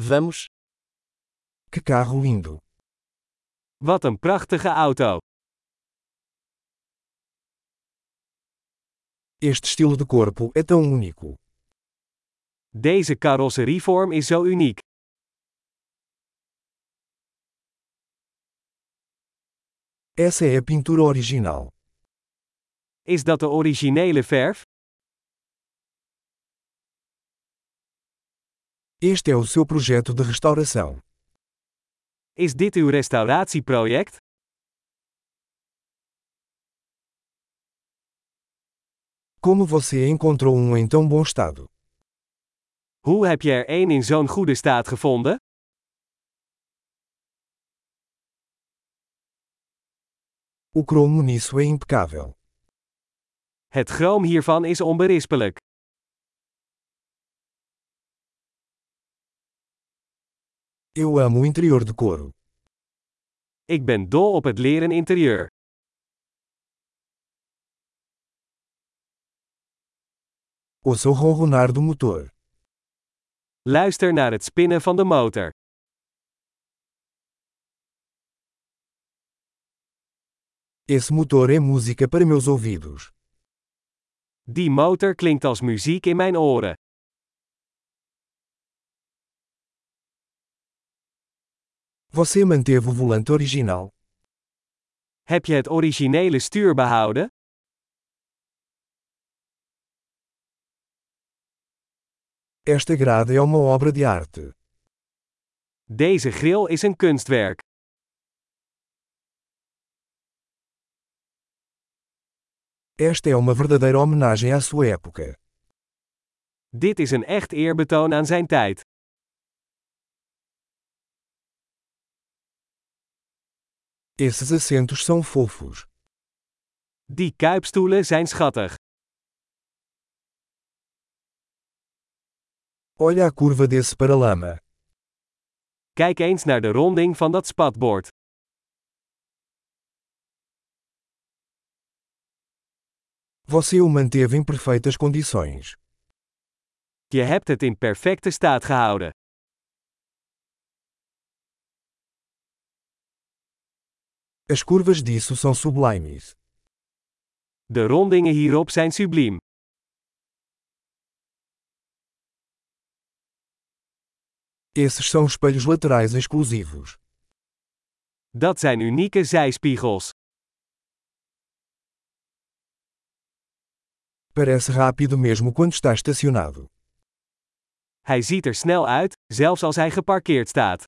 Vamos. Que carro lindo! Wat een prachtige auto. Este estilo de corpo é tão único. Deze carrosserievorm is zo uniek. Essa é a pintura original. Is dat de originele verf? Este é o seu projeto de restauração. Is dit uw restauratieproject? Como você encontrou um em tão bom estado? Hoe heb je er één in zo'n goede staat gevonden? O cromo nisso é impecável. Het chroom hiervan is onberispelijk. Eu amo o interior de couro. Ik ben dol op het leren interieur. Ouça o ronronar do motor. Luister naar het spinnen van de motor. Esse motor é música para meus ouvidos. Die motor klinkt als muziek in mijn oren. Você manteve o volante original? Heb je het originele stuur behouden? Esta grade é uma obra de arte. Deze grill is een kunstwerk. Esta é uma verdadeira homenagem à sua época. Dit is een echt eerbetoon aan zijn tijd. Esses assentos são fofos. Die kuipstoelen zijn schattig. Olha a curva desse paralama. Kijk eens naar de ronding van dat spatbord. Você o manteve em perfeitas condições. Je hebt het in perfecte staat gehouden. As curvas disso são sublimes. De rondingen hierop zijn subliem. Esses são espelhos laterais exclusivos. Dat zijn unieke zijspiegels. Parece rápido mesmo quando está estacionado. Hij ziet er snel uit, zelfs als hij geparkeerd staat.